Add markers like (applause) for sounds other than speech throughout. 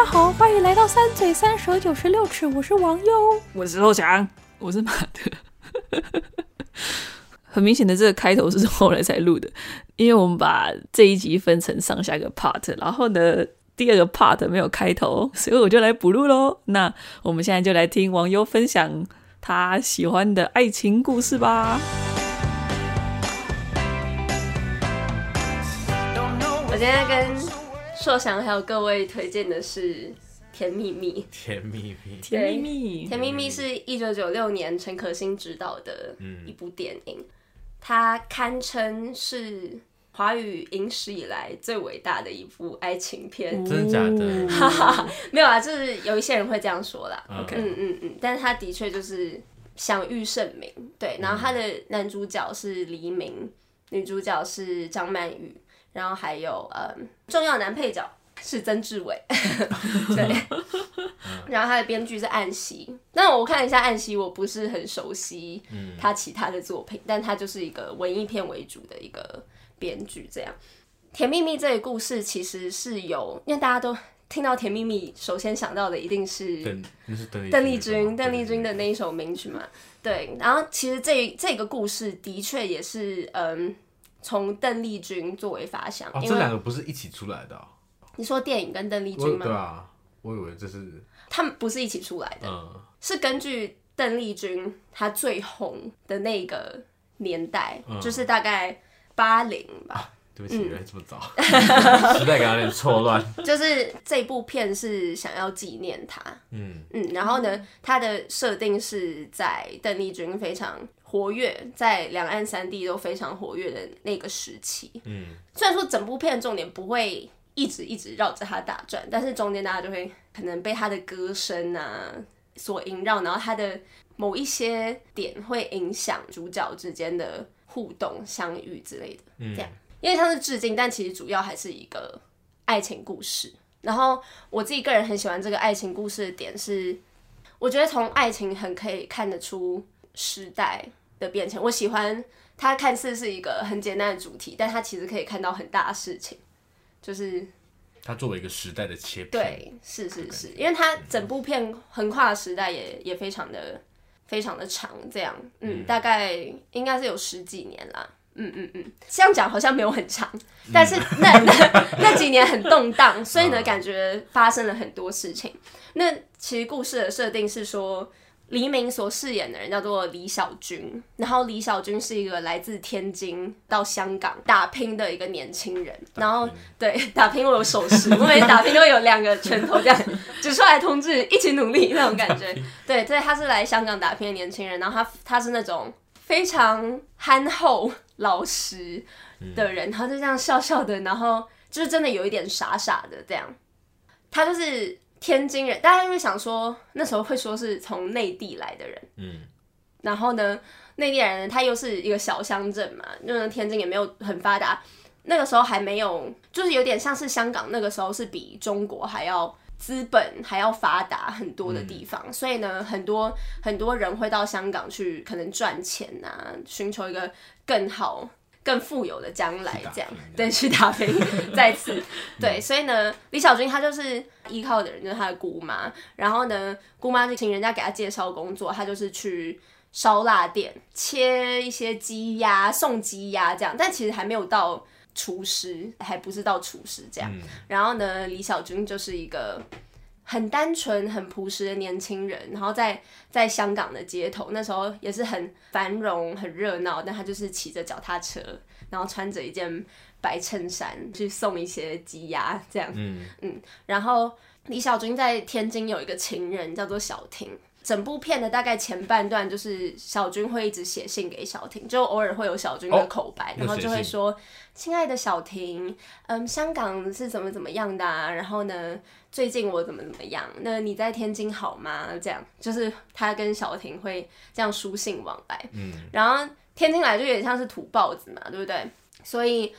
家好，欢迎来到三嘴三舌九十六尺，我是王优，我是肉强，我是马特。(laughs) 很明显的，这个开头是后来才录的，因为我们把这一集分成上下个 part，然后呢，第二个 part 没有开头，所以我就来补录喽。那我们现在就来听王优分享他喜欢的爱情故事吧。我今天跟硕翔还有各位推荐的是《甜蜜蜜》。甜蜜蜜，甜蜜蜜，(laughs) 甜蜜蜜是一九九六年陈可辛执导的一部电影，嗯、它堪称是华语影史以来最伟大的一部爱情片。真的假的？哈哈，没有啊，就是有一些人会这样说啦。Okay. 嗯嗯嗯，但是他的确就是享誉盛名。对，然后他的男主角是黎明，女主角是张曼玉。然后还有嗯，重要男配角是曾志伟，(laughs) 对。然后他的编剧是岸希，那我看一下岸希，我不是很熟悉他其他的作品，嗯、但他就是一个文艺片为主的一个编剧。这样，《甜蜜蜜》这个故事其实是有，因为大家都听到《甜蜜蜜》，首先想到的一定是邓邓丽君，邓丽君的那一首名曲嘛。对，然后其实这这个故事的确也是嗯。从邓丽君作为发想，哦，这两个不是一起出来的，哦。你说电影跟邓丽君吗？对啊，我以为这是他们不是一起出来的，嗯，是根据邓丽君她最红的那个年代，嗯，就是大概八零吧。啊，对不起，原来这么早，(laughs) 时代感有点错乱。(laughs) 就是这部片是想要纪念他，嗯嗯，然后呢，它的设定是在邓丽君非常。活跃在两岸三地都非常活跃的那个时期，嗯，虽然说整部片重点不会一直一直绕着他打转，但是中间大家就会可能被他的歌声啊所萦绕，然后他的某一些点会影响主角之间的互动、相遇之类的，嗯，这样，因为他是致敬，但其实主要还是一个爱情故事。然后我自己个人很喜欢这个爱情故事的点是，我觉得从爱情很可以看得出时代的变迁，我喜欢它看似是一个很简单的主题，但它其实可以看到很大的事情，就是它作为一个时代的切片，对，是是是，因为它整部片横跨的时代也也非常的非常的长，这样，嗯，嗯大概应该是有十几年啦，嗯嗯嗯，这样讲好像没有很长，但是那 (laughs) 那那几年很动荡，所以呢，感觉发生了很多事情。那其实故事的设定是说。黎明所饰演的人叫做李小军，然后李小军是一个来自天津到香港打拼的一个年轻人，然后对 (laughs) 打拼我有手势，我每次打拼都会有两个拳头这样指出来，同志一起努力那种感觉。(laughs) 对对，他是来香港打拼的年轻人，然后他他是那种非常憨厚老实的人，他就这样笑笑的，然后就是真的有一点傻傻的这样，他就是。天津人，大家就会想说，那时候会说是从内地来的人，嗯，然后呢，内地人他又是一个小乡镇嘛，就是天津也没有很发达，那个时候还没有，就是有点像是香港那个时候是比中国还要资本还要发达很多的地方，嗯，所以呢，很多很多人会到香港去可能赚钱啊，寻求一个更好。更富有的将来，这样对，去打拼，再次对，所以呢，李小军他就是依靠的人，就是他的姑妈。然后呢，姑妈就请人家给他介绍工作，他就是去烧腊店切一些鸡鸭，送鸡鸭这样。但其实还没有到厨师，还不是到厨师这样。然后呢，李小军就是一个。很单纯、很朴实的年轻人，然后在在香港的街头，那时候也是很繁荣、很热闹。但他就是骑着脚踏车，然后穿着一件白衬衫去送一些鸡鸭，这样。嗯嗯。然后李小军在天津有一个情人叫做小婷。整部片的大概前半段就是小军会一直写信给小婷，就偶尔会有小军的口白，哦、然后就会说：“亲爱的小婷，嗯，香港是怎么怎么样的啊？然后呢，最近我怎么怎么样？那你在天津好吗？这样就是他跟小婷会这样书信往来。嗯，然后天津来就有点像是土包子嘛，对不对？所以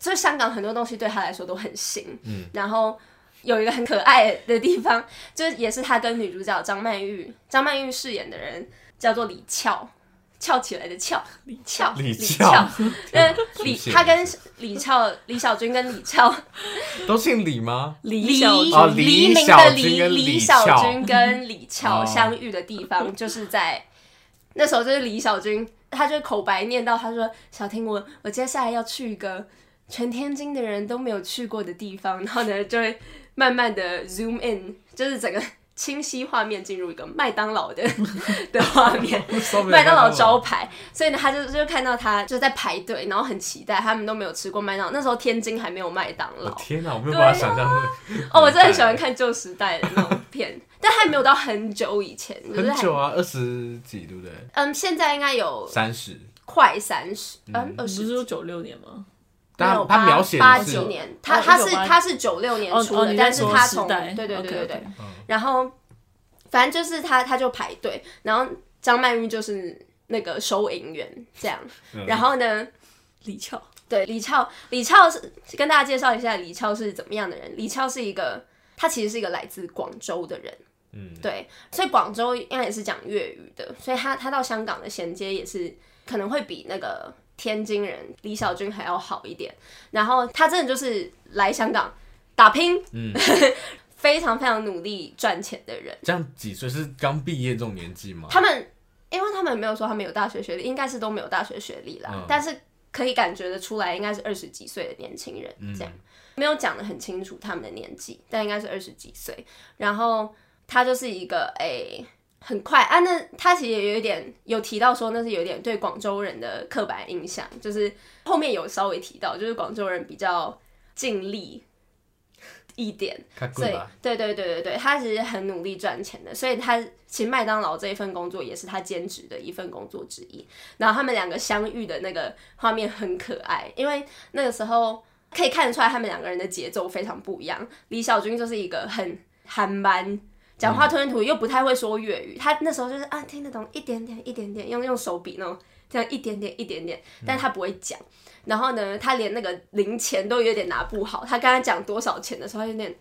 就香港很多东西对他来说都很新。嗯，然后。有一个很可爱的地方，(laughs) 就是也是他跟女主角张曼玉，张曼玉饰演的人叫做李翘，翘起来的翘，李翘，李翘。翘，(laughs) 呃，李他跟李翘，李小军跟李翘，都姓李吗？李黎明的黎，跟李李小翘军跟李翘哦相遇的地方，就是在那时候，就是李小军，他就口白念到，他说：“小婷，我我接下来要去一个全天津的人都没有去过的地方。”然后呢，就会慢慢的 zoom in，就是整个。清晰画面进入一个麦当劳的 (laughs) 的画面，麦当劳招牌，所以呢，他就就看到他就在排队，然后很期待，他们都没有吃过麦当劳。那时候天津还没有麦当劳。天哪，我没有办法想象。哦，我真的很喜欢看旧时代的那种片，但还没有到很久以前，就是很久啊，二十几对不对？嗯，现在应该有三十，快三十，嗯，二十。不是说九六年吗？他他描写八的是九年，他他是他是九六年出的，但是他从对对对对对对，然后反正就是他他就排队，然后张曼玉就是那个收银员这样，然后呢，李翘对李翘李翘是跟大家介绍一下李翘是怎么样的人，李翘是一个他其实是一个来自广州的人，嗯，对，所以广州应该也是讲粤语的，所以他他到香港的衔接也是可能会比那个。天津人李小军还要好一点，然后他真的就是来香港打拼，嗯，(laughs) 非常非常努力赚钱的人。这样几岁是刚毕业这种年纪吗？他们因为他们没有说他们有大学学历，应该是都没有大学学历啦，嗯、但是可以感觉得出来，应该是二十几岁的年轻人这样，嗯、没有讲的很清楚他们的年纪，但应该是二十几岁。然后他就是一个诶。欸很快啊，那他其实也有一点有提到说，那是有点对广州人的刻板印象，就是后面有稍微提到，就是广州人比较尽力一点，所以对对对对对，他其实很努力赚钱的，所以他其实麦当劳这一份工作也是他兼职的一份工作之一。然后他们两个相遇的那个画面很可爱，因为那个时候可以看得出来他们两个人的节奏非常不一样。李小军就是一个很憨慢。讲话吞吞吐吐，又不太会说粤语。他那时候就是啊，听得懂一点点，一点点，用用手比那种，这样一点点，一点点。但他不会讲。然后呢，他连那个零钱都有点拿不好。他刚才讲多少钱的时候，他有点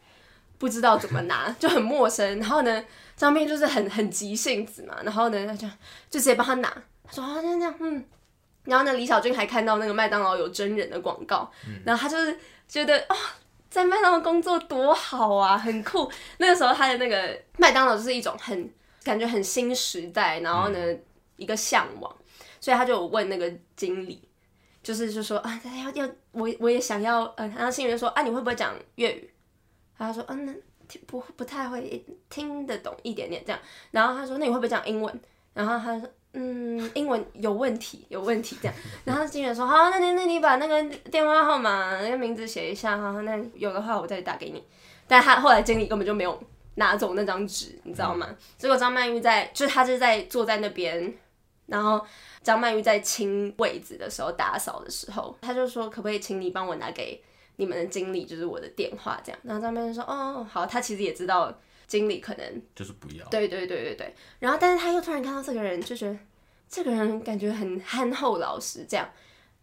不知道怎么拿，(laughs) 就很陌生。然后呢，张斌就是很很急性子嘛。然后呢，他就就直接帮他拿。他说啊，这样这样，嗯。然后呢，李小军还看到那个麦当劳有真人的广告，然后他就是觉得啊。哦在麦当劳工作多好啊，很酷。那个时候他的那个麦当劳就是一种很感觉很新时代，然后呢、嗯、一个向往，所以他就有问那个经理，就是就说啊，要要我我也想要，嗯、呃，然后经理就说啊，你会不会讲粤语？他说嗯、啊，那不不太会听得懂一点点这样。然后他说那你会不会讲英文？然后他说。嗯，英文有问题，有问题这样。然后经理说：“好，那你那你把那个电话号码、那个名字写一下哈。那有的话我再打给你。”但他后来经理根本就没有拿走那张纸，你知道吗？结果张曼玉在，就是他就在坐在那边，然后张曼玉在清位子的时候打扫的时候，他就说：“可不可以请你帮我拿给你们的经理，就是我的电话这样？”然后张曼玉说：“哦，好。”他其实也知道。经理可能就是不要，对对对对对，然后但是他又突然看到这个人，就觉得这个人感觉很憨厚老实，这样。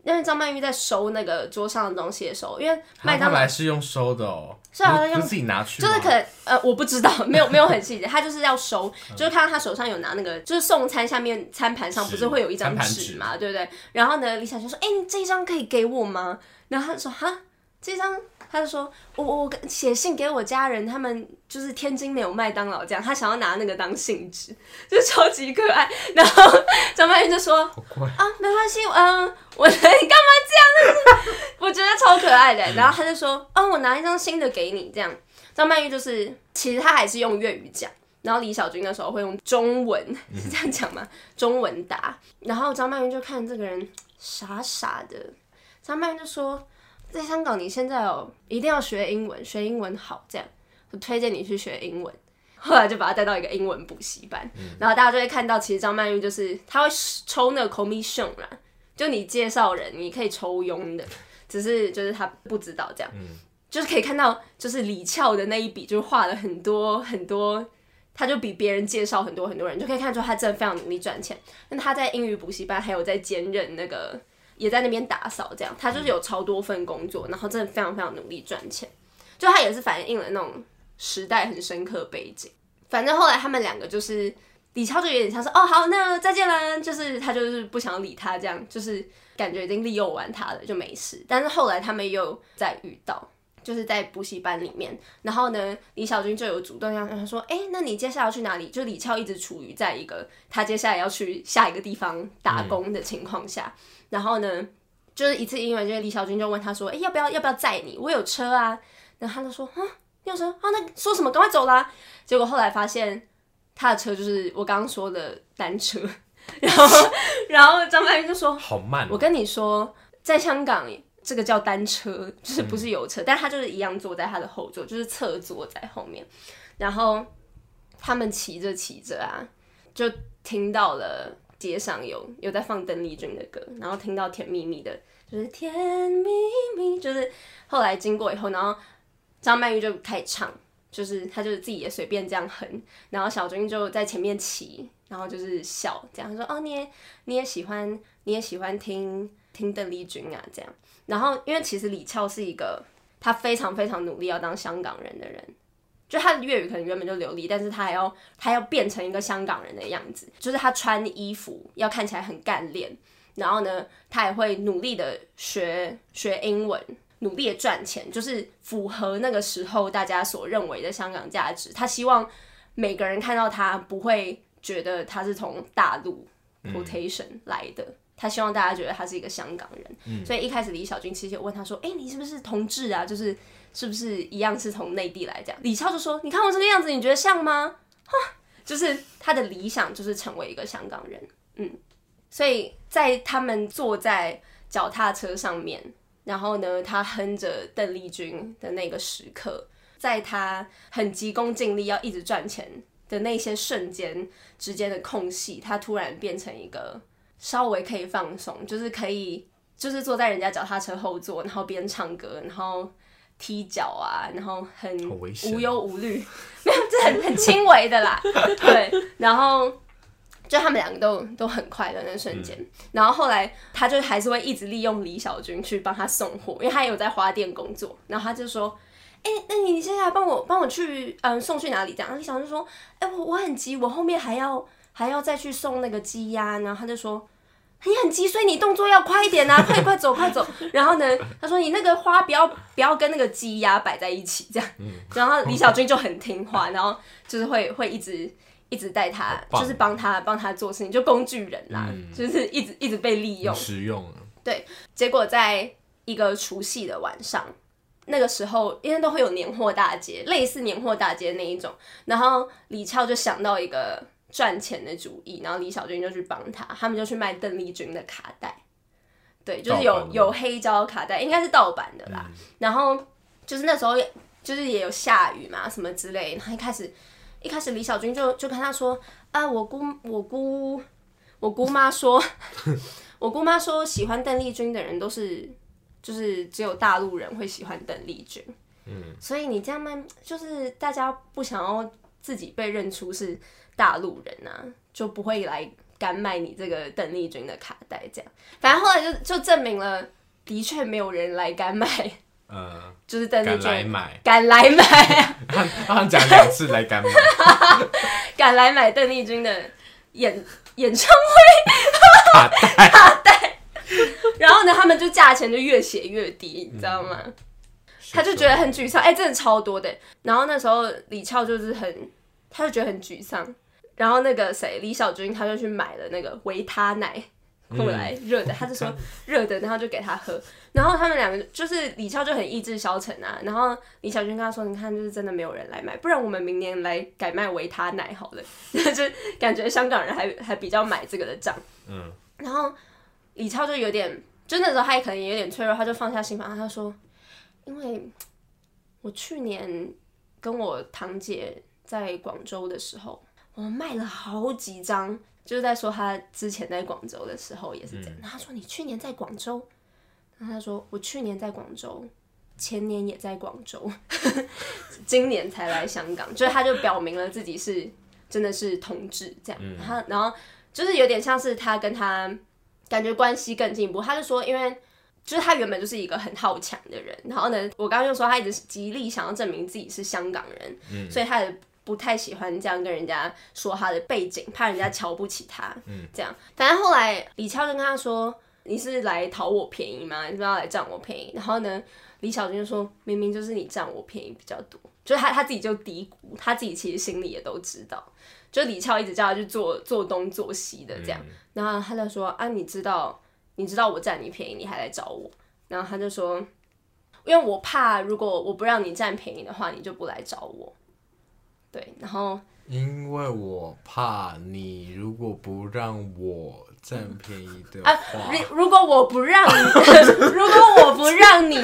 因为张曼玉在收那个桌上的东西的时候，因为麦当劳来是用收的哦，是啊，用自己拿去，就是可能呃，我不知道，没有没有很细节，他就是要收，就是看到他手上有拿那个，就是送餐下面餐盘上不是会有一张纸嘛，对不对？然后呢，李小就说：“哎，你这一张可以给我吗？”然后他说：“哈，这张。”他就说：“我我写信给我家人，他们就是天津没有麦当劳这样，他想要拿那个当信纸，(laughs) 就超级可爱。”然后张曼玉就说：“啊，没关系，嗯，我 (laughs) 你干嘛这样？我觉得超可爱的。”然后他就说：“啊，我拿一张新的给你。”这样，张曼玉就是其实他还是用粤语讲，然后李小军那时候会用中文，是这样讲吗？中文答。然后张曼玉就看这个人傻傻的，张曼玉就说。在香港，你现在哦，一定要学英文，学英文好，这样我推荐你去学英文。(laughs) 后来就把他带到一个英文补习班，嗯、然后大家就会看到，其实张曼玉就是他会抽那个 commission 啦，就你介绍人，你可以抽佣的，(laughs) 只是就是他不知道这样，嗯、就是可以看到，就是李翘的那一笔，就画了很多很多，他就比别人介绍很多很多人，就可以看出他真的非常努力赚钱。那他在英语补习班还有在兼任那个。也在那边打扫，这样他就是有超多份工作，然后真的非常非常努力赚钱。就他也是反映了那种时代很深刻背景。反正后来他们两个就是李超就有点像是哦，好，那再见了，就是他就是不想理他，这样就是感觉已经利用完他了，就没事。但是后来他们又再遇到，就是在补习班里面，然后呢，李小军就有主动要跟他说，哎、欸，那你接下来要去哪里？就李超一直处于在一个他接下来要去下一个地方打工的情况下，嗯、然后呢，就是一次因为就是李小军就问他说，哎、欸，要不要要不要载你？我有车啊。然后他就说，啊，你有车啊？那说什么？赶快走啦！结果后来发现。他的车就是我刚刚说的单车，(laughs) 然后，然后张曼玉就说：“好慢。”我跟你说，在香港这个叫单车，就是不是油车，嗯、但他就是一样坐在他的后座，就是侧坐在后面。然后他们骑着骑着啊，就听到了街上有有在放邓丽君的歌，然后听到甜蜜蜜的，就是甜蜜蜜，就是后来经过以后，然后张曼玉就开始唱。就是她就是自己也随便这样哼，然后小军就在前面骑，然后就是笑这样说哦，你也你也喜欢你也喜欢听听邓丽君啊这样，然后因为其实李翘是一个他非常非常努力要当香港人的人，就他的粤语可能原本就流利，但是他还要他要变成一个香港人的样子，就是他穿衣服要看起来很干练，然后呢他也会努力的学学英文。努力的赚钱，就是符合那个时候大家所认为的香港价值。他希望每个人看到他不会觉得他是从大陆 quotation 来的，嗯、他希望大家觉得他是一个香港人。嗯、所以一开始李小军其实有问他说：“哎、欸，你是不是同志啊？就是是不是一样是从内地来？”这样李超就说：“你看我这个样子，你觉得像吗？”哈，就是他的理想就是成为一个香港人。嗯，所以在他们坐在脚踏车上面。然后呢，他哼着邓丽君的那个时刻，在他很急功近利要一直赚钱的那些瞬间之间的空隙，他突然变成一个稍微可以放松，就是可以就是坐在人家脚踏车后座，然后边唱歌，然后踢脚啊，然后很无忧无虑，没有，这很很轻微的啦，(laughs) 对，然后。就他们两个都都很快乐那瞬间，嗯、然后后来他就还是会一直利用李小军去帮他送货，因为他有在花店工作，然后他就说：“哎、欸，那你现在帮我帮我去嗯送去哪里？”这样，然后李小军说：“哎、欸，我我很急，我后面还要还要再去送那个鸡鸭。”然后他就说：“你很急，所以你动作要快一点啊，(laughs) 快快走快走。”然后呢，他说：“你那个花不要不要跟那个鸡鸭摆在一起，这样。”然后李小军就很听话，然后就是会会一直。一直带他，就是帮他帮他做事情，就工具人啦，嗯、就是一直一直被利用。实用。对，结果在一个除夕的晚上，那个时候因为都会有年货大街，类似年货大街那一种，然后李俏就想到一个赚钱的主意，然后李小军就去帮他，他们就去卖邓丽君的卡带，对，就是有有黑胶卡带，应该是盗版的啦。嗯、然后就是那时候就是也有下雨嘛，什么之类，然后一开始。一开始李小军就就跟他说啊，我姑我姑我姑妈说，(laughs) 我姑妈说喜欢邓丽君的人都是就是只有大陆人会喜欢邓丽君，嗯，所以你这样卖就是大家不想要自己被认出是大陆人啊，就不会来敢买你这个邓丽君的卡带这样，反正后来就就证明了，的确没有人来敢买。呃，就是邓丽君，敢来买，敢来买啊！他 (laughs) 他讲两次来敢买，(laughs) 敢来买邓丽君的演演唱会卡带 (laughs) 卡带，然后呢，他们就价钱就越写越低，你知道吗？嗯、他就觉得很沮丧，哎、欸，真的超多的。然后那时候李翘就是很，他就觉得很沮丧。然后那个谁，李小军他就去买了那个维他奶。后来热的，他就说热的，然后就给他喝。然后他们两个就是李翘就很意志消沉啊。然后李小军跟他说：“你看，就是真的没有人来买，不然我们明年来改卖维他奶好了。(laughs) ”就感觉香港人还还比较买这个的账。嗯。然后李翘就有点，就那时候他也可能也有点脆弱，他就放下心防，他就说：“因为我去年跟我堂姐在广州的时候，我们卖了好几张。”就是在说他之前在广州的时候也是这样。嗯、他说：“你去年在广州？”然后他说：“我去年在广州，前年也在广州，(laughs) 今年才来香港。”就是他就表明了自己是真的是同志这样。嗯、他然后就是有点像是他跟他感觉关系更进一步。他就说，因为就是他原本就是一个很好强的人，然后呢，我刚刚就说他一直极力想要证明自己是香港人，嗯、所以他也。不太喜欢这样跟人家说他的背景，怕人家瞧不起他。嗯，这样。反正后来李翘就跟他说：“你是来讨我便宜吗？你是不是要来占我便宜？”然后呢，李小军就说：“明明就是你占我便宜比较多。”就是他他自己就嘀咕，他自己其实心里也都知道。就李翘一直叫他去做做东做西的这样，嗯、然后他就说：“啊，你知道，你知道我占你便宜，你还来找我。”然后他就说：“因为我怕，如果我不让你占便宜的话，你就不来找我。”对，然后因为我怕你如果不让我占便宜的话，啊、如如果我不让你，(laughs) 如果我不让你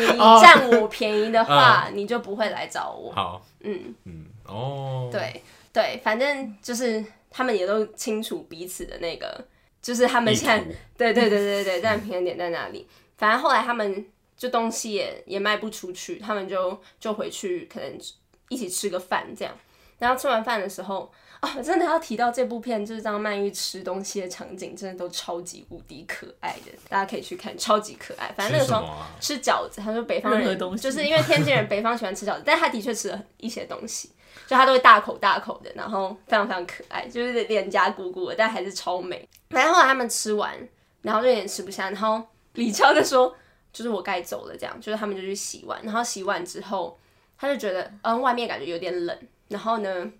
占我便宜的 (laughs) 话，你就不会来找我。好，嗯嗯，哦，对对，反正就是他们也都清楚彼此的那个，就是他们现在，对对对对对，但平衡点在哪里？反正后来他们就东西也也卖不出去，他们就就回去，可能一起吃个饭这样。然后吃完饭的时候，哦，真的要提到这部片，就是张曼玉吃东西的场景，真的都超级无敌可爱的，大家可以去看，超级可爱。反正那个时候吃饺子，他说北方人 (laughs) 就是因为天津人，北方喜欢吃饺子，但他的确吃了一些东西，就他都会大口大口的，然后非常非常可爱，就是脸颊鼓鼓的，但还是超美。反正后来他们吃完，然后就有点吃不下，然后李超就说，就是我该走了，这样，就是他们就去洗碗，然后洗碗之后，他就觉得，嗯，外面感觉有点冷。然后呢，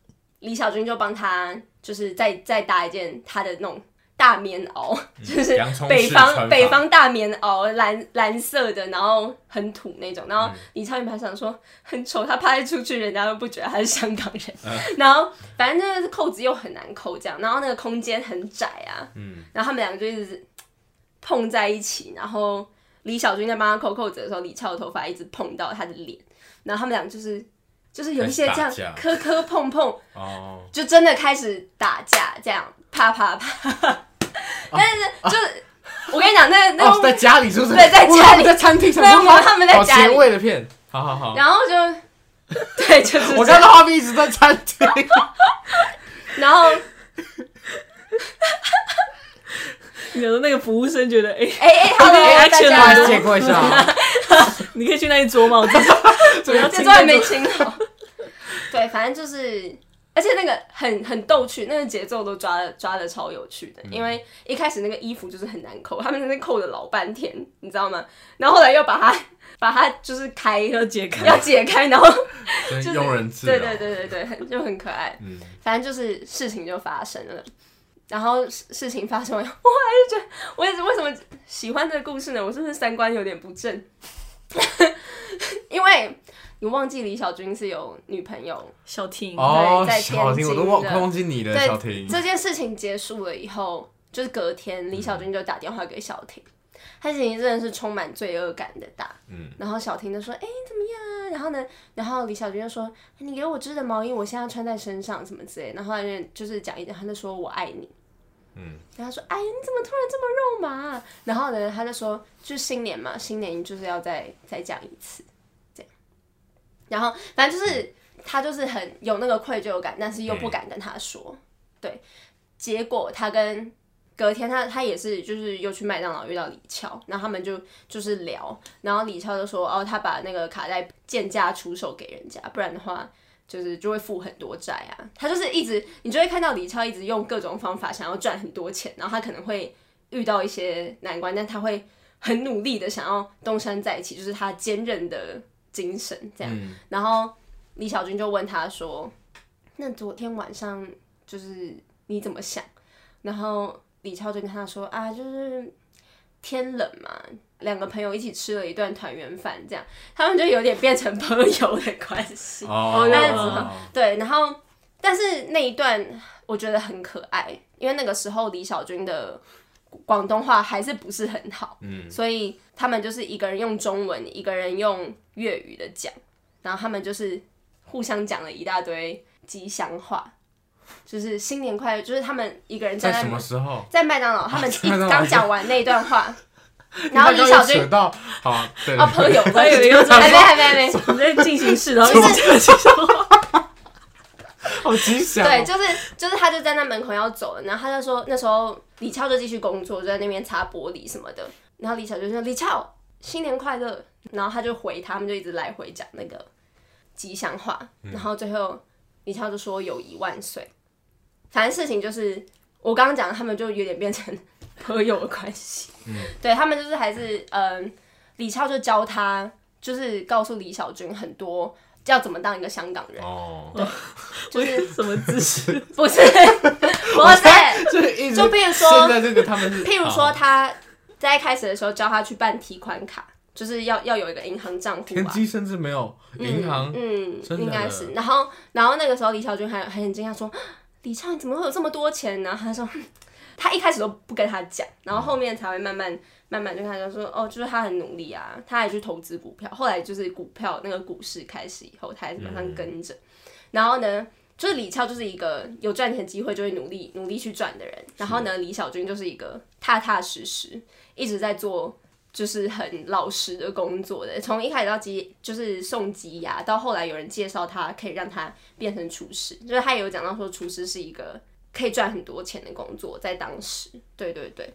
李小军就帮他，就是再再搭一件他的那种大棉袄，嗯、就是北方北方大棉袄，蓝蓝色的，然后很土那种。然后李超云还想说很丑，他拍出去人家都不觉得他是香港人。嗯、(laughs) 然后反正那个扣子又很难扣，这样。然后那个空间很窄啊。嗯、然后他们两个就一直碰在一起。然后李小军在帮他扣扣子的时候，李超的头发一直碰到他的脸。然后他们俩就是。就是有一些这样磕磕碰碰，哦就真的开始打架，这样啪啪啪。但是就是我跟你讲，那那在家里是不是？对，在家里，在餐厅，没有他们在家里。前卫的片，好好好。然后就 (laughs) 对，就是我看到画面一直在餐厅，然后有的那个服务生觉得，哎哎哎，好的，大家借过一下，你可以去那里捉帽子。(laughs) 这桌还没清好，对，反正就是，而且那个很很逗趣，那个节奏都抓的抓的超有趣的，因为一开始那个衣服就是很难扣，他们在那扣了老半天，你知道吗？然后后来又把它 (laughs) 把它就是开 (laughs) 要解开要解开，然后 (laughs) 就是庸人自扰，对对对对对，就很可爱，嗯，反正就是事情就发生了，然后事情发生完，我还是觉得我也是为什么喜欢这个故事呢？我是不是三观有点不正？因为。你忘记李小军是有女朋友小婷哦，在天津，我都忘忘记你了。小婷这件事情结束了以后，就是隔天李小军就打电话给小婷，嗯、他心情真的是充满罪恶感的打。嗯，然后小婷就说：“哎、欸，怎么样？”然后呢，然后李小军就说：“你给我织的毛衣，我现在穿在身上，什么之类。”然后他就就是讲一点，他就说我爱你。嗯，然后他说：“哎呀，你怎么突然这么肉麻？”然后呢，他就说：“就新年嘛，新年就是要再再讲一次。”然后，反正就是他就是很有那个愧疚感，但是又不敢跟他说。对，结果他跟隔天他他也是就是又去麦当劳遇到李翘，然后他们就就是聊，然后李翘就说哦，他把那个卡带贱价出售给人家，不然的话就是就会负很多债啊。他就是一直你就会看到李超一直用各种方法想要赚很多钱，然后他可能会遇到一些难关，但他会很努力的想要东山再起，就是他坚韧的。精神这样，嗯、然后李小军就问他说：“那昨天晚上就是你怎么想？”然后李超就跟他说：“啊，就是天冷嘛，两个朋友一起吃了一顿团圆饭，这样他们就有点变成朋友的关系。(laughs) ”哦，但是哦对，然后但是那一段我觉得很可爱，因为那个时候李小军的。广东话还是不是很好，嗯，所以他们就是一个人用中文，一个人用粤语的讲，然后他们就是互相讲了一大堆吉祥话，就是新年快乐，就是他们一个人在，在什么时候？在麦当劳，他们一刚讲完那段话，然后李小军到好，对啊，朋友，还有一个还没还没还没，我们在进行式，然后一直讲吉祥话。好吉祥、哦！对，就是就是他就在那门口要走了，然后他就说那时候李翘就继续工作，就在那边擦玻璃什么的。然后李翘就说李翘新年快乐，然后他就回他们就一直来回讲那个吉祥话，然后最后李翘就说友谊万岁。反正事情就是我刚刚讲的，他们就有点变成 (laughs) 朋友的关系。嗯，对他们就是还是嗯，李翘就教他，就是告诉李小军很多要怎么当一个香港人。哦，对，就是什么姿势？(laughs) 不是，(laughs) 不是，就比如说现在这个他们是，譬如说他在一开始的时候教他去办提款卡。就是要要有一个银行账户，天机甚至没有银行，嗯，嗯应该是。然后，然后那个时候李小军还还很惊讶说：“李畅你怎么会有这么多钱呢？”他说：“ (laughs) 他一开始都不跟他讲，然后后面才会慢慢慢慢就看他讲说，哦，就是他很努力啊，他还去投资股票。后来就是股票那个股市开始以后，他还是马上跟着。嗯、然后呢，就是李翘就是一个有赚钱机会就会努力努力去赚的人。然后呢，李小军就是一个踏踏实实一直在做。”就是很老实的工作的，从一开始到鸡就是送鸡鸭，到后来有人介绍他可以让他变成厨师，就是他也有讲到说厨师是一个可以赚很多钱的工作，在当时，对对对，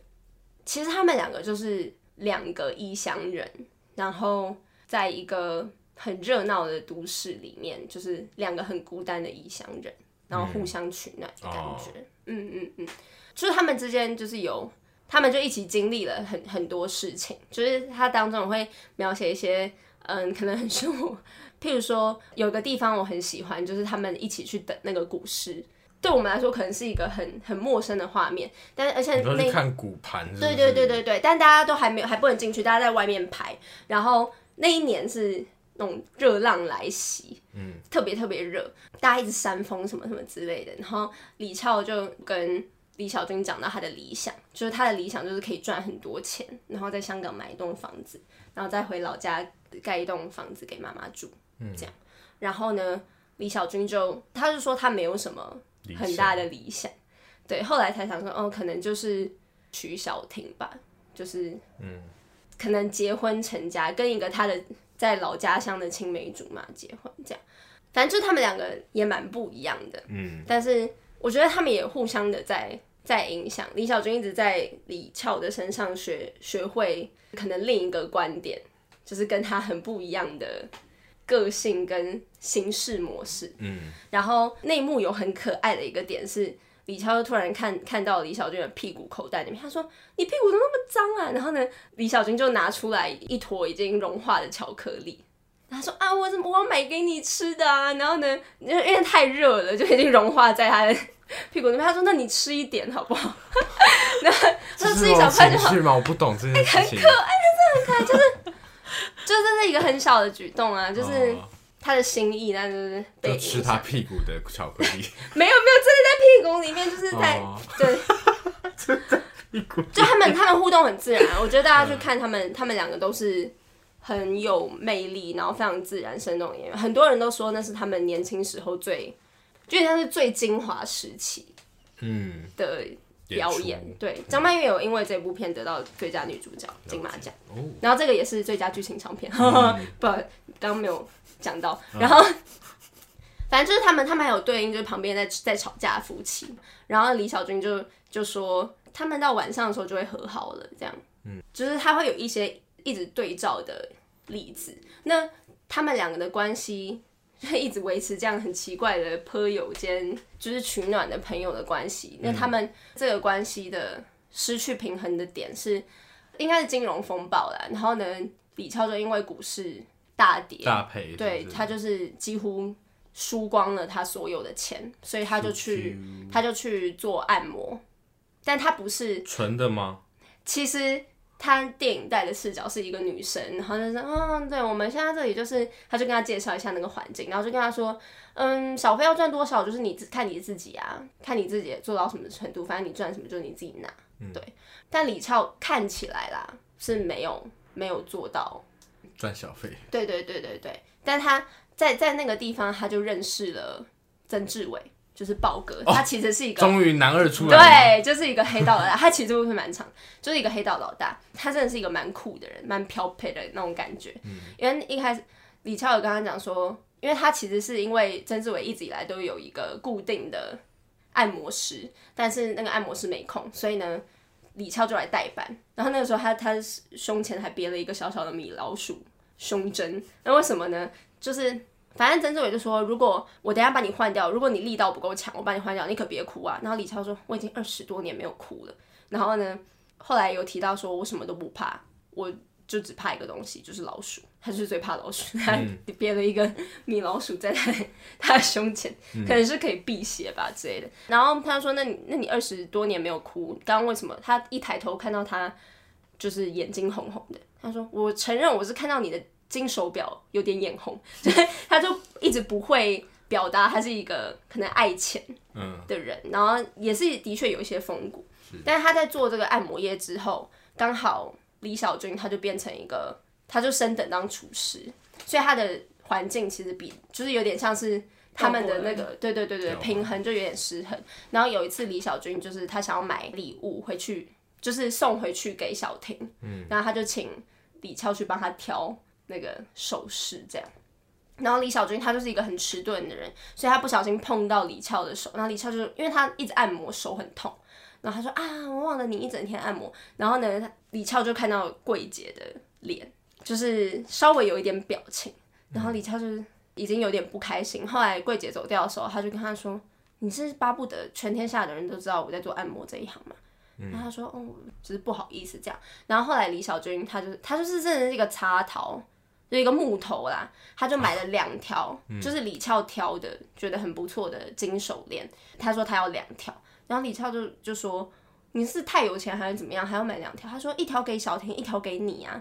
其实他们两个就是两个异乡人，然后在一个很热闹的都市里面，就是两个很孤单的异乡人，然后互相取暖的感觉，嗯嗯嗯，就是他们之间就是有。他们就一起经历了很很多事情，就是他当中会描写一些，嗯，可能很生活，(laughs) 譬如说有个地方我很喜欢，就是他们一起去等那个古诗，对我们来说可能是一个很很陌生的画面，但是而且那看骨盘，对对对对对，但大家都还没有还不能进去，大家在外面排，然后那一年是那种热浪来袭，嗯，特别特别热，大家一直扇风什么什么之类的，然后李翘就跟。李小军讲到他的理想，就是他的理想就是可以赚很多钱，然后在香港买一栋房子，然后再回老家盖一栋房子给妈妈住，嗯，这样。然后呢，李小军就他就说他没有什么很大的理想，对，后来才想说哦，可能就是徐小婷吧，就是嗯，可能结婚成家，跟一个他的在老家乡的青梅竹马结婚这样。反正就他们两个也蛮不一样的，嗯，但是我觉得他们也互相的在。在影响李小军一直在李翘的身上学学会可能另一个观点，就是跟他很不一样的个性跟行事模式。嗯，然后那一幕有很可爱的一个点是，李超突然看看到李小军的屁股口袋里面，他说：“你屁股怎么那么脏啊？”然后呢，李小军就拿出来一坨已经融化的巧克力，他说：“啊，我怎么我要买给你吃的啊？”然后呢，因为太热了，就已经融化在他的。屁股那边，他说：“那你吃一点好不好？” (laughs) 那他吃一小块就好。是吗？我不懂这件事情。很可爱，真的很可爱，就是，就是这是一个很小的举动啊，就是他的心意，但是被吃他屁股的巧克力。没 (laughs) 有没有，真的在屁股里面，就是在、哦、对，(laughs) 在屁股。就他们他们互动很自然，我觉得大家去看他们，他们两个都是很有魅力，然后非常自然生动的演员。很多人都说那是他们年轻时候最。就像是最精华时期，嗯。的表演，嗯、对张曼玉有因为这部片得到最佳女主角金马奖，哦、然后这个也是最佳剧情长片，嗯、(laughs) 不，刚刚没有讲到，然后、嗯、反正就是他们，他们还有对应，就是旁边在在吵架的夫妻，然后李小军就就说他们到晚上的时候就会和好了，这样，嗯，就是他会有一些一直对照的例子，那他们两个的关系。就一直维持这样很奇怪的朋友间，就是取暖的朋友的关系。那他们这个关系的失去平衡的点是，应该是金融风暴啦。然后呢，李超就因为股市大跌，大赔，对，他就是几乎输光了他所有的钱，所以他就去，他就去做按摩，但他不是纯的吗？其实。他电影带的视角是一个女生，然后就说：“嗯，对，我们现在这里就是，他就跟他介绍一下那个环境，然后就跟他说，嗯，小费要赚多少，就是你自看你自己啊，看你自己做到什么程度，反正你赚什么就是你自己拿，嗯、对。但李翘看起来啦是没有没有做到赚小费，对对对对对，但他在在那个地方他就认识了曾志伟。”就是豹哥，他其实是一个终于男二出来，对，就是一个黑道老大。他其实会蛮长，就是一个黑道老大。他真的是一个蛮酷的人，蛮飘配的那种感觉。嗯、因为一开始李超有跟他讲说，因为他其实是因为曾志伟一直以来都有一个固定的按摩师，但是那个按摩师没空，所以呢，李超就来代班。然后那个时候他他胸前还别了一个小小的米老鼠胸针。那为什么呢？就是反正曾志伟就说，如果我等下把你换掉，如果你力道不够强，我把你换掉，你可别哭啊。然后李超说，我已经二十多年没有哭了。然后呢，后来有提到说我什么都不怕，我就只怕一个东西，就是老鼠。他就是最怕老鼠，他别了一个米老鼠在他 (laughs) 他的胸前，可能是可以辟邪吧之类的。然后他说，那你那你二十多年没有哭，刚刚为什么？他一抬头看到他就是眼睛红红的。他说，我承认我是看到你的。金手表有点眼红，所以他就一直不会表达他是一个可能爱钱的人，嗯、然后也是的确有一些风骨，但是他在做这个按摩业之后，刚好李小军他就变成一个，他就升等当厨师，所以他的环境其实比就是有点像是他们的那个，对对对对，平衡就有点失衡。然后有一次李小军就是他想要买礼物回去，就是送回去给小婷，嗯，然后他就请李翘去帮他挑。那个首饰这样，然后李小军他就是一个很迟钝的人，所以他不小心碰到李翘的手，然后李翘就因为他一直按摩手很痛，然后他说啊，我忘了你一整天按摩，然后呢，李翘就看到柜姐的脸，就是稍微有一点表情，然后李翘就已经有点不开心。后来柜姐走掉的时候，他就跟他说，你是巴不得全天下的人都知道我在做按摩这一行吗？然后他说，哦，只是不好意思这样。然后后来李小军他就是他就是真的是一个插头。就一个木头啦，他就买了两条，就是李翘挑的，觉得很不错的金手链。他说他要两条，然后李翘就就说，你是太有钱还是怎么样，还要买两条？他说一条给小婷，一条给你啊。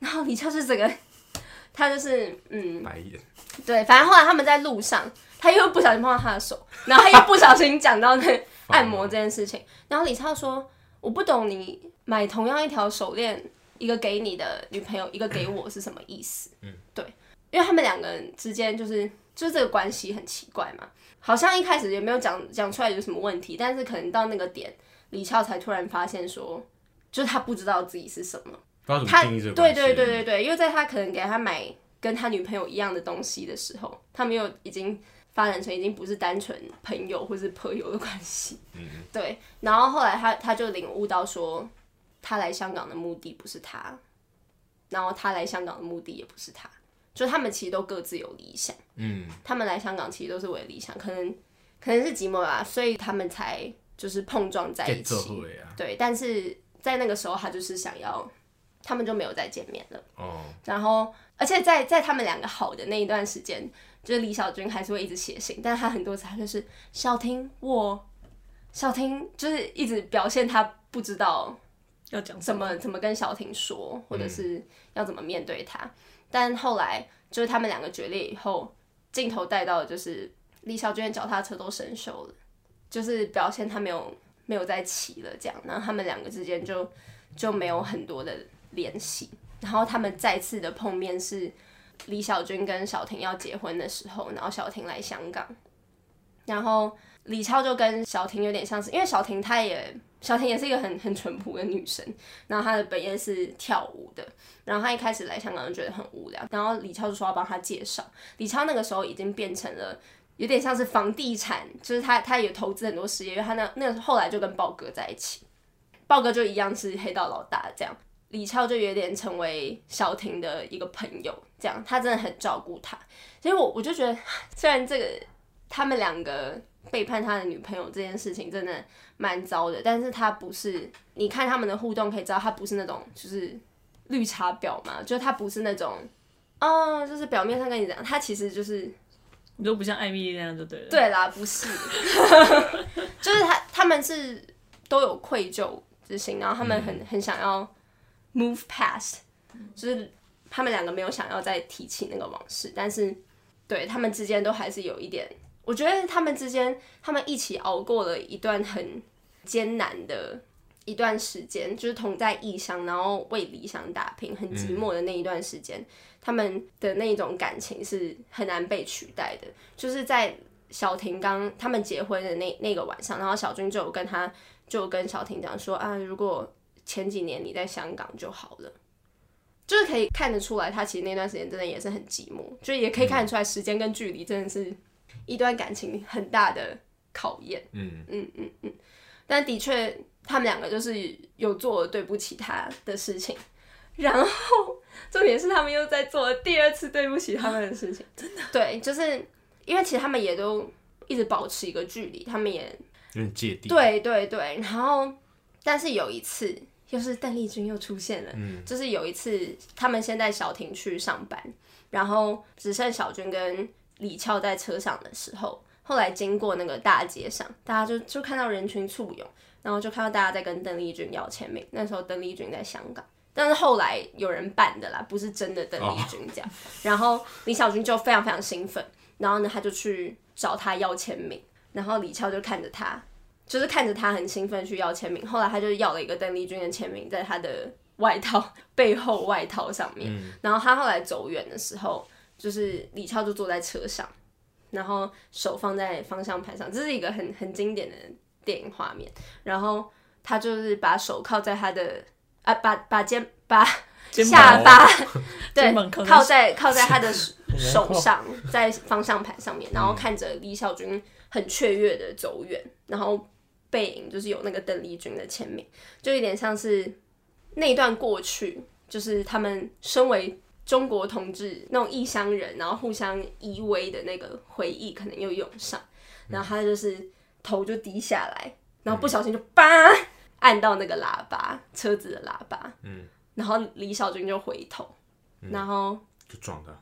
然后李翘是这个，(laughs) 他就是嗯，白眼。对，反正后来他们在路上，他又不小心碰到他的手，然后他又不小心讲到那 (laughs) 按摩这件事情。然后李超说，我不懂你买同样一条手链。一个给你的女朋友，一个给我是什么意思？嗯，对，因为他们两个人之间就是就是这个关系很奇怪嘛，好像一开始也没有讲讲出来有什么问题，但是可能到那个点，李翘才突然发现说，就是他不知道自己是什么，他对对对对对，因为在他可能给他买跟他女朋友一样的东西的时候，他们又已经发展成已经不是单纯朋友或是朋友的关系，嗯，对，然后后来他他就领悟到说。他来香港的目的不是他，然后他来香港的目的也不是他，就他们其实都各自有理想。嗯，他们来香港其实都是为了理想，可能可能是寂寞吧，所以他们才就是碰撞在一起。啊、对，但是在那个时候，他就是想要，他们就没有再见面了。哦，然后而且在在他们两个好的那一段时间，就是李小军还是会一直写信，但是他很多次他就是小婷，我小婷就是一直表现他不知道。要讲怎么怎么跟小婷说，或者是要怎么面对他。嗯、但后来就是他们两个决裂以后，镜头带到的就是李小军的脚踏车都生锈了，就是表现他没有没有再骑了这样。然后他们两个之间就就没有很多的联系。然后他们再次的碰面是李小军跟小婷要结婚的时候，然后小婷来香港，然后李超就跟小婷有点像是，因为小婷她也。小婷也是一个很 (laughs) 很淳朴的女生，然后她的本业是跳舞的，然后她一开始来香港就觉得很无聊，然后李超就说要帮她介绍。李超那个时候已经变成了有点像是房地产，就是他他也投资很多事业，因为他那那后来就跟豹哥在一起，豹哥就一样是黑道老大这样，李翘就有点成为小婷的一个朋友，这样他真的很照顾他。其实我我就觉得，虽然这个他们两个。背叛他的女朋友这件事情真的蛮糟的，但是他不是，你看他们的互动可以知道他不是那种就是绿茶婊嘛，就他不是那种，哦，就是表面上跟你讲，他其实就是，你都不像艾米丽那样就对了。对啦，不是，(laughs) 就是他他们是都有愧疚之心，然后他们很很想要 move past，就是他们两个没有想要再提起那个往事，但是对他们之间都还是有一点。我觉得他们之间，他们一起熬过了一段很艰难的一段时间，就是同在异乡，然后为理想打拼，很寂寞的那一段时间，他们的那种感情是很难被取代的。就是在小婷刚他们结婚的那那个晚上，然后小军就有跟他就跟小婷讲说啊，如果前几年你在香港就好了，就是可以看得出来，他其实那段时间真的也是很寂寞，就也可以看得出来，时间跟距离真的是。一段感情很大的考验，嗯嗯嗯嗯，但的确，他们两个就是有做了对不起他的事情，然后重点是他们又在做第二次对不起他们的事情，(laughs) 真的。对，就是因为其实他们也都一直保持一个距离，他们也有点芥蒂。对对对，然后但是有一次，又是邓丽君又出现了，嗯，就是有一次他们先带小婷去上班，然后只剩小军跟李翘在车上的时候，后来经过那个大街上，大家就就看到人群簇拥，然后就看到大家在跟邓丽君要签名。那时候邓丽君在香港。但是后来有人扮的啦，不是真的邓丽君这样。Oh. 然后李小军就非常非常兴奋，然后呢，他就去找他要签名，然后李翘就看着他，就是看着他很兴奋去要签名。后来他就要了一个邓丽君的签名，在他的外套 (laughs) 背后外套上面。嗯、然后他后来走远的时候，就是李翘就坐在车上，然后手放在方向盘上，这是一个很很经典的电影画面。然后他就是把手靠在他的。啊，把把肩把下巴 (laughs) 对靠在靠在他的手 (laughs) 上，在方向盘上面，然后看着李小军很雀跃的走远，然后背影就是有那个邓丽君的签名，就有点像是那段过去，就是他们身为中国同志那种异乡人，然后互相依偎的那个回忆，可能又涌上，然后他就是头就低下来，然后不小心就叭。按到那个喇叭，车子的喇叭，嗯，然后李小军就回头，嗯、然后就撞他，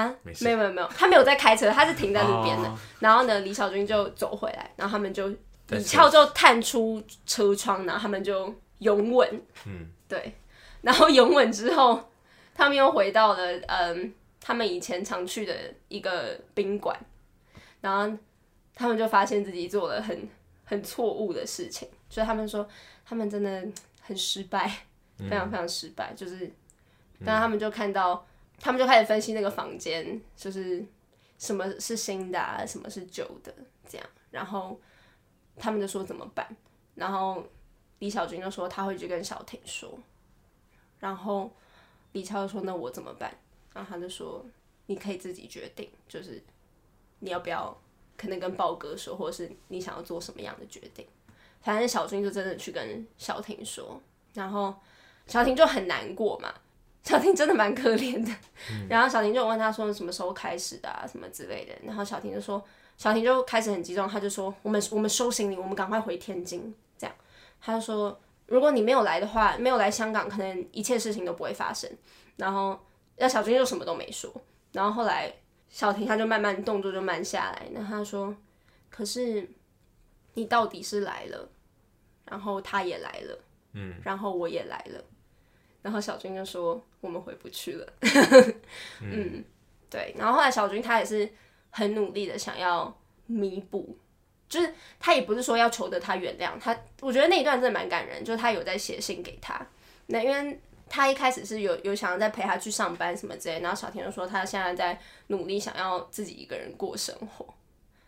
哈，没，没有没有没有，他没有在开车，他是停在路边的。哦、然后呢，李小军就走回来，然后他们就李翘就探出车窗，然后他们就拥吻，嗯，对，(laughs) 然后拥吻之后，他们又回到了嗯，他们以前常去的一个宾馆，然后他们就发现自己做了很很错误的事情。所以他们说，他们真的很失败，非常非常失败。嗯、就是，但他们就看到，他们就开始分析那个房间，就是什么是新的啊，什么是旧的，这样。然后他们就说怎么办？然后李小军就说他会去跟小婷说。然后李超就说那我怎么办？然后他就说你可以自己决定，就是你要不要可能跟豹哥说，或者是你想要做什么样的决定。反正小军就真的去跟小婷说，然后小婷就很难过嘛。小婷真的蛮可怜的。嗯、然后小婷就问他说什么时候开始的啊，什么之类的。然后小婷就说，小婷就开始很激动，他就说我们我们收行李，我们赶快回天津。这样，他就说如果你没有来的话，没有来香港，可能一切事情都不会发生。然后那小军就什么都没说。然后后来小婷他就慢慢动作就慢下来，然后他说，可是你到底是来了。然后他也来了，嗯，然后我也来了，然后小军就说我们回不去了，嗯，嗯，对，然后后来小军他也是很努力的想要弥补，就是他也不是说要求得他原谅他，我觉得那一段真的蛮感人，就是他有在写信给他，那因为他一开始是有有想要再陪他去上班什么之类，然后小婷就说他现在在努力想要自己一个人过生活。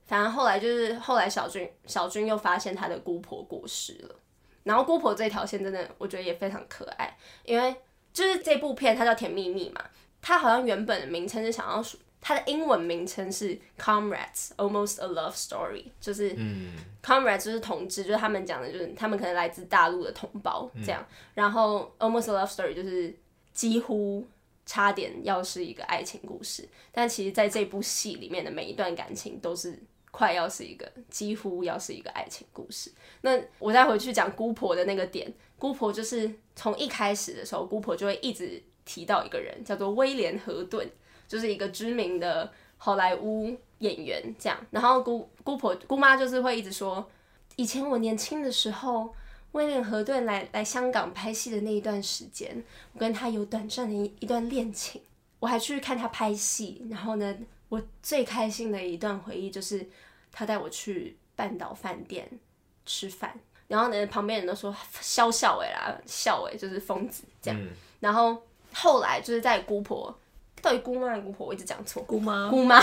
反正后来就是后来小军小军又发现他的姑婆过世了，然后姑婆这条线真的我觉得也非常可爱，因为就是这部片它叫《甜蜜蜜》嘛，它好像原本的名称是想要它的英文名称是 Comrades Almost a Love Story，就是嗯，Comrades 就是同志，就是他们讲的就是他们可能来自大陆的同胞这样，嗯、然后 Almost a Love Story 就是几乎差点要是一个爱情故事，但其实在这部戏里面的每一段感情都是。快要是一个，几乎要是一个爱情故事。那我再回去讲姑婆的那个点，姑婆就是从一开始的时候，姑婆就会一直提到一个人，叫做威廉·河顿，就是一个知名的好莱坞演员。这样，然后姑姑婆姑妈就是会一直说，以前我年轻的时候，威廉·河顿来来香港拍戏的那一段时间，我跟他有短暂的一一段恋情，我还去看他拍戏。然后呢，我最开心的一段回忆就是。他带我去半岛饭店吃饭，然后呢，旁边人都说笑笑哎啦，笑哎，就是疯子这样。嗯、然后后来就是在姑婆，到底姑妈还是姑婆，我一直讲错。姑妈，姑妈，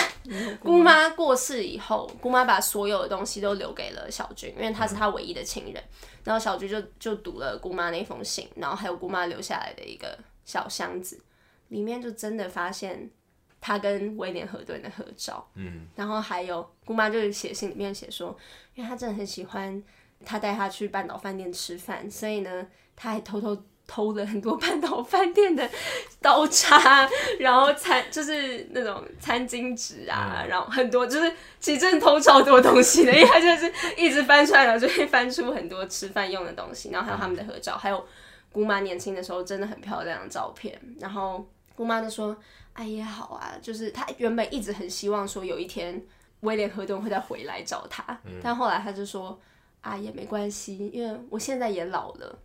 姑妈过世以后，姑妈把所有的东西都留给了小军，因为他是他唯一的亲人。嗯、然后小军就就读了姑妈那封信，然后还有姑妈留下来的一个小箱子，里面就真的发现。他跟威廉·河顿的合照，嗯，然后还有姑妈就是写信里面写说，因为他真的很喜欢他带他去半岛饭店吃饭，所以呢，他还偷偷偷了很多半岛饭店的刀叉，然后餐就是那种餐巾纸啊，嗯、然后很多就是其实真的偷超多东西的，因为他就是一直翻出来，然后就会翻出很多吃饭用的东西，然后还有他们的合照，还有姑妈年轻的时候真的很漂亮的照片，然后姑妈就说：“哎也好啊，就是她原本一直很希望说有一天威廉·河顿会再回来找她，嗯、但后来她就说啊也没关系，因为我现在也老了。”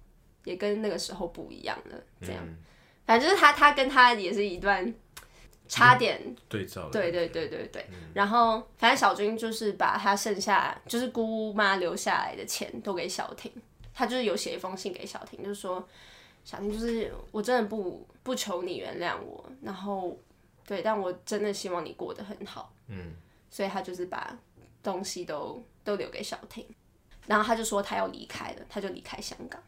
也跟那个时候不一样了，这样，嗯、反正就是他，他跟他也是一段差点、嗯、对照，对对对对对。嗯、然后，反正小军就是把他剩下就是姑妈留下来的钱都给小婷，他就是有写一封信给小婷，就是说小婷就是我真的不不求你原谅我，然后对，但我真的希望你过得很好，嗯，所以他就是把东西都都留给小婷，然后他就说他要离开了，他就离开香港。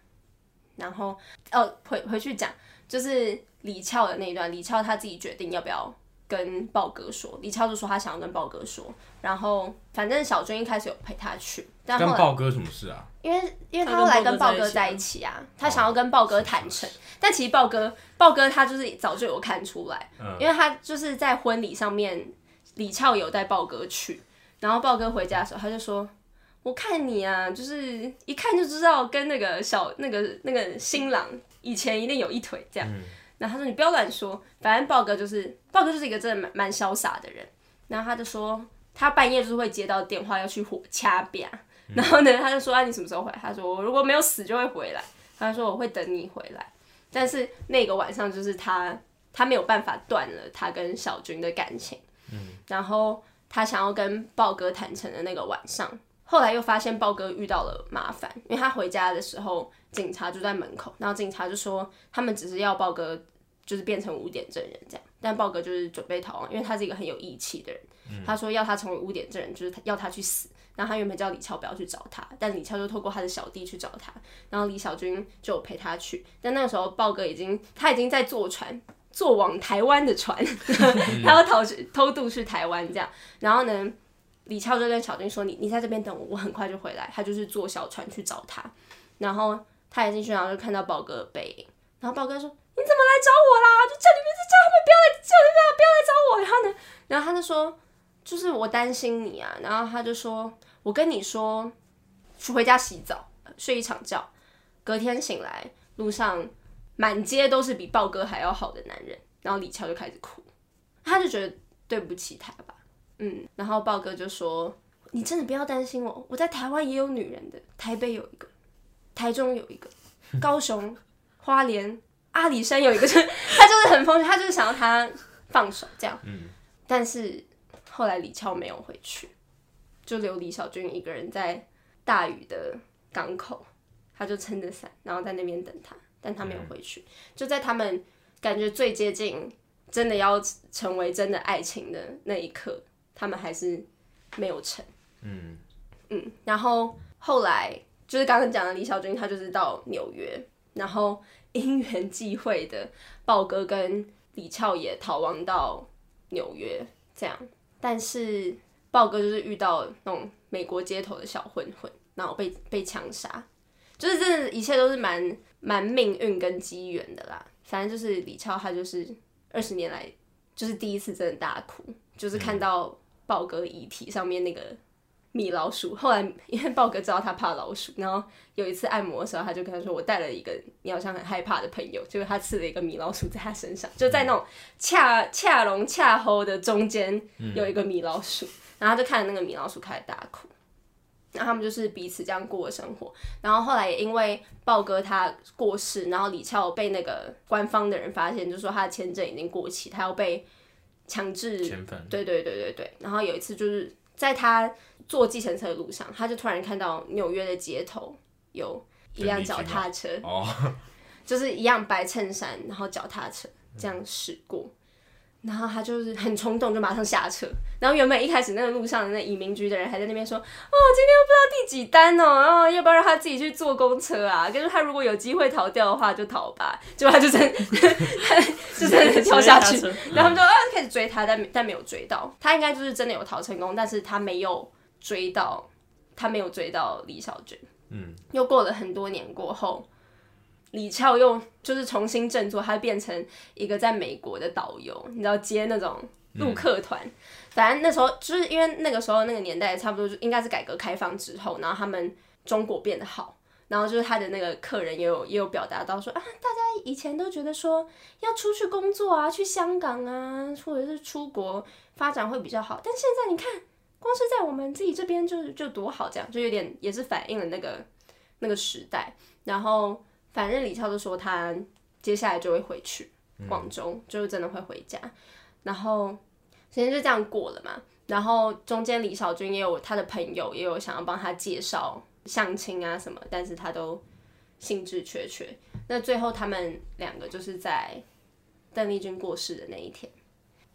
然后，哦，回回去讲，就是李翘的那一段，李翘他自己决定要不要跟豹哥说。李翘就说他想要跟豹哥说，然后反正小军一开始有陪他去，但后来跟豹哥什么事啊？因为因为他后来跟豹哥在一起啊，他，想要跟豹哥坦诚，哦、但其实豹哥豹哥他就是早就有看出来，嗯、因为他就是在婚礼上面，李翘有带豹哥去，然后豹哥回家的时候，他就说。我看你啊，就是一看就知道跟那个小那个那个新郎以前一定有一腿这样。嗯、然后他说你不要乱说，反正豹哥就是豹哥就是一个真的蛮蛮潇洒的人。然后他就说他半夜就是会接到电话要去火掐边，嗯、然后呢他就说啊你什么时候回来？他说我如果没有死就会回来。他说我会等你回来。但是那个晚上就是他他没有办法断了他跟小军的感情。嗯、然后他想要跟豹哥坦诚的那个晚上。后来又发现豹哥遇到了麻烦，因为他回家的时候，警察就在门口，然后警察就说他们只是要豹哥就是变成污点证人这样，但豹哥就是准备逃亡，因为他是一个很有义气的人，嗯、他说要他成为污点证人，就是要他去死，然后他原本叫李翘不要去找他，但李翘就透过他的小弟去找他，然后李小军就陪他去，但那个时候豹哥已经他已经在坐船，坐往台湾的船，(laughs) 他要逃去偷渡去台湾这样，然后呢？李翘就跟小军说：“你你在这边等我，我很快就回来。”他就是坐小船去找他，然后他也进去，然后就看到豹哥的背影。然后豹哥说：“你怎么来找我啦？就叫你们，叫他们不要来，叫你们不要来找我。”然后呢，然后他就说：“就是我担心你啊。”然后他就说：“我跟你说，去回家洗澡，睡一场觉，隔天醒来路上满街都是比豹哥还要好的男人。”然后李翘就开始哭，他就觉得对不起他吧。嗯，然后豹哥就说：“你真的不要担心我，我在台湾也有女人的，台北有一个，台中有一个，(laughs) 高雄、花莲、阿里山有一个，(laughs) 他就是很疯，他就是想要他放手这样。嗯，但是后来李翘没有回去，就留李小军一个人在大雨的港口，他就撑着伞，然后在那边等他，但他没有回去，就在他们感觉最接近真的要成为真的爱情的那一刻。”他们还是没有成，嗯。嗯，然后后来就是刚刚讲的李小军，他就是到纽约，然后因缘际会的豹哥跟李翘也逃亡到纽约，这样，但是豹哥就是遇到那种美国街头的小混混，然后被被枪杀，就是这一切都是蛮蛮命运跟机缘的啦，反正就是李翘他就是二十年来就是第一次真的大哭，就是看到、嗯。豹哥遗体上面那个米老鼠，后来 (laughs) 因为豹哥知道他怕老鼠，然后有一次按摩的时候，他就跟他说：“我带了一个你好像很害怕的朋友。”就是他刺了一个米老鼠在他身上，就在那种恰恰龙恰猴的中间有一个米老鼠，然后他就看着那个米老鼠开始大哭，然后他们就是彼此这样过的生活。然后后来也因为豹哥他过世，然后李翘被那个官方的人发现，就说他的签证已经过期，他要被。强制，对对对对对。然后有一次就是在他坐计程车的路上，他就突然看到纽约的街头有一辆脚踏车，哦就是一样白衬衫，然后脚踏车这样驶过。然后他就是很冲动，就马上下车。然后原本一开始那个路上的那移民局的人还在那边说：“哦，今天又不知道第几单哦，然后要不要让他自己去坐公车啊？就是他如果有机会逃掉的话就逃吧。”结果他就真，他 (laughs) 就真的跳下去。然后他们就啊开始追他，但但没有追到。他应该就是真的有逃成功，但是他没有追到，他没有追到李小娟。嗯。又过了很多年过后，李翘又就是重新振作，他变成一个在美国的导游，你知道接那种陆客团。嗯、反正那时候就是因为那个时候那个年代差不多就应该是改革开放之后，然后他们中国变得好，然后就是他的那个客人也有也有表达到说啊，大家以前都觉得说要出去工作啊，去香港啊，或者是出国发展会比较好，但现在你看，光是在我们自己这边就就多好，这样就有点也是反映了那个那个时代，然后。反正李翘就说他接下来就会回去广州，嗯、就是真的会回家。然后时间就这样过了嘛。然后中间李小军也有他的朋友，也有想要帮他介绍相亲啊什么，但是他都兴致缺缺。那最后他们两个就是在邓丽君过世的那一天，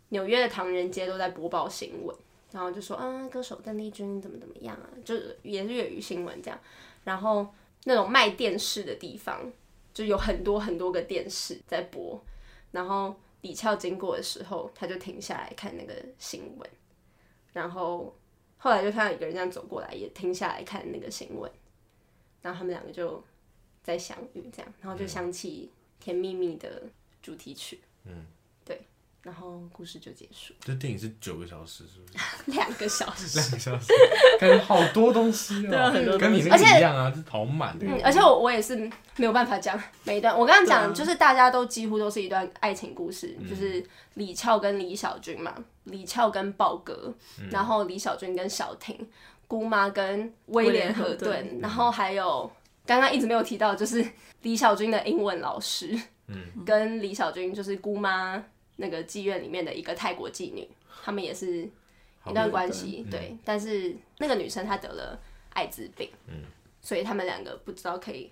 纽约的唐人街都在播报新闻，然后就说啊，歌手邓丽君怎么怎么样啊，就是也是粤语新闻这样。然后。那种卖电视的地方，就有很多很多个电视在播，然后李翘经过的时候，他就停下来看那个新闻，然后后来就看到一个人这样走过来，也停下来看那个新闻，然后他们两个就在相遇，这样，然后就想起甜蜜蜜的主题曲，嗯。然后故事就结束。这电影是九个小时，是不是？(laughs) 两个小时。两个小时，感觉好多东西哦。对啊，很多。跟你那个一样啊，是跑满的。嗯，而且我我也是没有办法讲每一段。我刚刚讲就是大家都几乎都是一段爱情故事，就是李翘跟李小军嘛，李翘跟豹哥，然后李小军跟小婷，姑妈跟威廉和顿，然后还有刚刚一直没有提到，就是李小军的英文老师，嗯，跟李小军就是姑妈。那个妓院里面的一个泰国妓女，他们也是一段关系，对。嗯、但是那个女生她得了艾滋病，嗯、所以他们两个不知道可以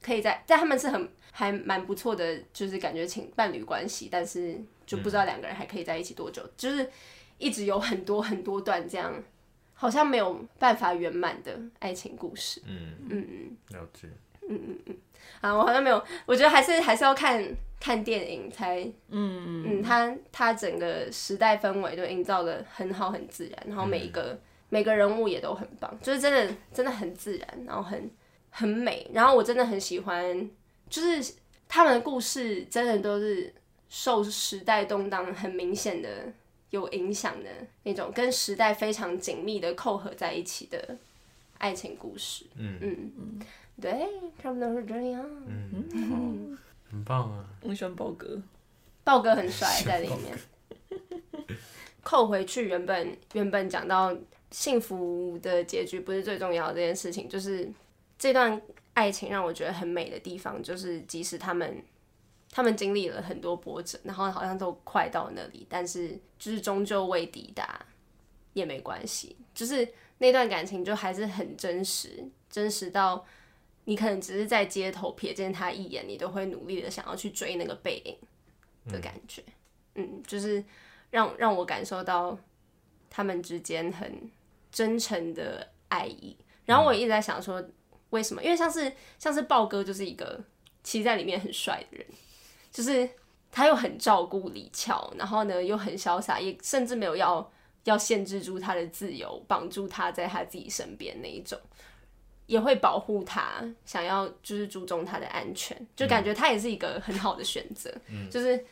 可以在在他们是很还蛮不错的，就是感觉情伴侣关系，但是就不知道两个人还可以在一起多久，嗯、就是一直有很多很多段这样，好像没有办法圆满的爱情故事。嗯嗯嗯，了解。嗯嗯嗯。啊，我好像没有，我觉得还是还是要看看电影才，嗯嗯，他他整个时代氛围都营造的很好很自然，然后每一个、嗯、每个人物也都很棒，就是真的真的很自然，然后很很美，然后我真的很喜欢，就是他们的故事真的都是受时代动荡很明显的有影响的那种，跟时代非常紧密的扣合在一起的爱情故事，嗯嗯。嗯。对，差不多是这样。嗯，嗯很棒啊！我喜欢豹哥，豹哥很帅在里面。扣回去，原本原本讲到幸福的结局不是最重要的这件事情，就是这段爱情让我觉得很美的地方，就是即使他们他们经历了很多波折，然后好像都快到那里，但是就是终究未抵达也没关系，就是那段感情就还是很真实，真实到。你可能只是在街头瞥见他一眼，你都会努力的想要去追那个背影的感觉，嗯，嗯，就是让让我感受到他们之间很真诚的爱意。然后我一直在想说，为什么？因为像是像是豹哥就是一个其实在里面很帅的人，就是他又很照顾李翘，然后呢又很潇洒，也甚至没有要要限制住他的自由，绑住他在他自己身边那一种。也会保护他，想要就是注重他的安全，就感觉他也是一个很好的选择。嗯，就是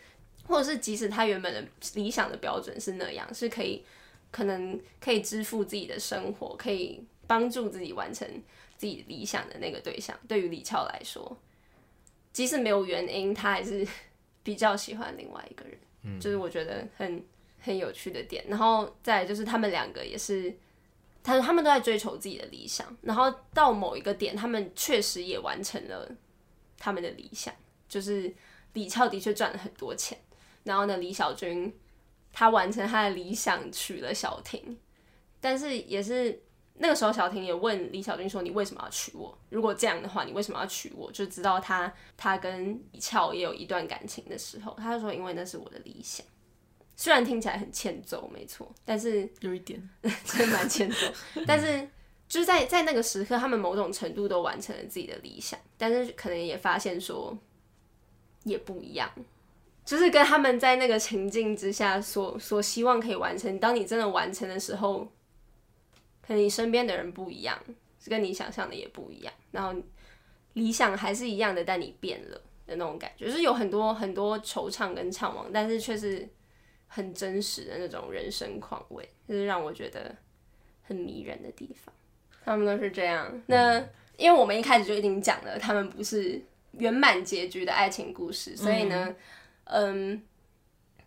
或者是即使他原本的理想的标准是那样，是可以可能可以支付自己的生活，可以帮助自己完成自己理想的那个对象。对于李翘来说，即使没有原因，他还是比较喜欢另外一个人。嗯，就是我觉得很很有趣的点。然后再来就是他们两个也是。他他们都在追求自己的理想，然后到某一个点，他们确实也完成了他们的理想。就是李翘的确赚了很多钱，然后呢，李小军他完成他的理想，娶了小婷。但是也是那个时候，小婷也问李小军说：“你为什么要娶我？如果这样的话，你为什么要娶我？”就知道他他跟李翘也有一段感情的时候，他就说：“因为那是我的理想。”虽然听起来很欠揍，没错，但是有一点 (laughs) 真的蛮欠揍。(laughs) 但是就是在在那个时刻，他们某种程度都完成了自己的理想，但是可能也发现说也不一样，就是跟他们在那个情境之下所所希望可以完成。当你真的完成的时候，可能你身边的人不一样，是跟你想象的也不一样。然后理想还是一样的，但你变了的那种感觉，就是有很多很多惆怅跟怅惘，但是却是很真实的那种人生况味，就是让我觉得很迷人的地方。他们都是这样。那因为我们一开始就已经讲了，他们不是圆满结局的爱情故事，所以呢，嗯。嗯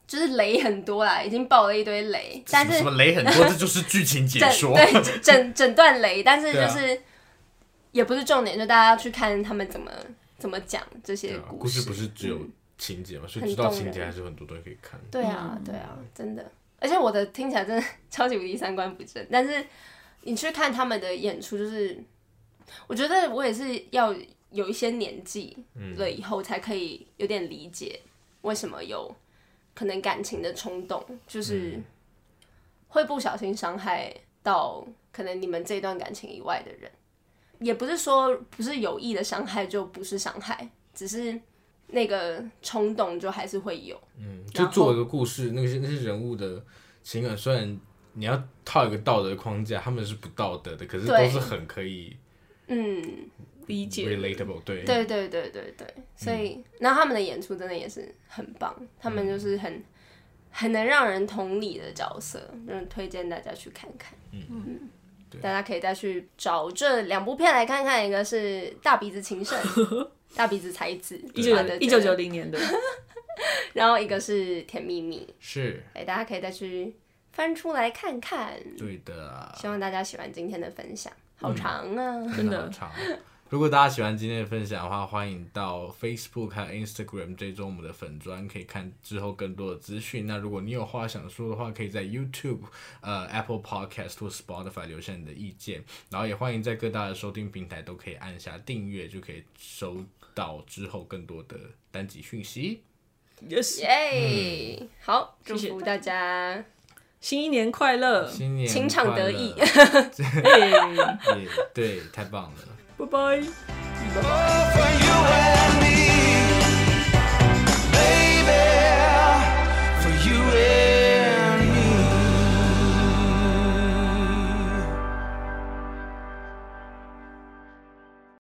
就是雷很多啦，已经爆了一堆雷，但是什么雷很多，这就是剧情解 (laughs) 说。对，整整段雷，但是就是也不是重点，就大家要去看他们怎么怎么讲这些故事。故事不是只有情节嘛，嗯、所以知道情节还是很多东西可以看。对啊，对啊，真的。而且我的听起来真的 (laughs) 超级无敌三观不正，但是你去看他们的演出，就是我觉得我也是要有一些年纪了以后才可以有点理解为什么有。可能感情的冲动，就是会不小心伤害到可能你们这段感情以外的人，也不是说不是有意的伤害就不是伤害，只是那个冲动就还是会有。嗯，就做一个故事，那些那些人物的情感，虽然你要套一个道德框架，他们是不道德的，可是都是很可以，嗯。理解，relatable，对，对对对对对，所以，那、嗯、他们的演出真的也是很棒，他们就是很很能让人同理的角色，嗯，推荐大家去看看，嗯。嗯，大家可以再去找这两部片来看看，一个是大鼻子情圣，(laughs) 大鼻子才子，一九一九九零年的，(laughs) 然后一个是甜蜜蜜，是，哎，大家可以再去翻出来看看，对的，希望大家喜欢今天的分享，好长啊，嗯、真的长。如果大家喜欢今天的分享的话，欢迎到 Facebook 和 Instagram 追踪我们的粉砖，可以看之后更多的资讯。那如果你有话想说的话，可以在 YouTube、呃 Apple Podcast 或 Spotify 留下你的意见。然后也欢迎在各大的收听平台都可以按下订阅，就可以收到之后更多的单集讯息。Yes，耶！好，祝福大家新一年快乐，新年情场得意。(laughs) 对，(laughs) 对，太棒了。Bye-bye. Bye-bye.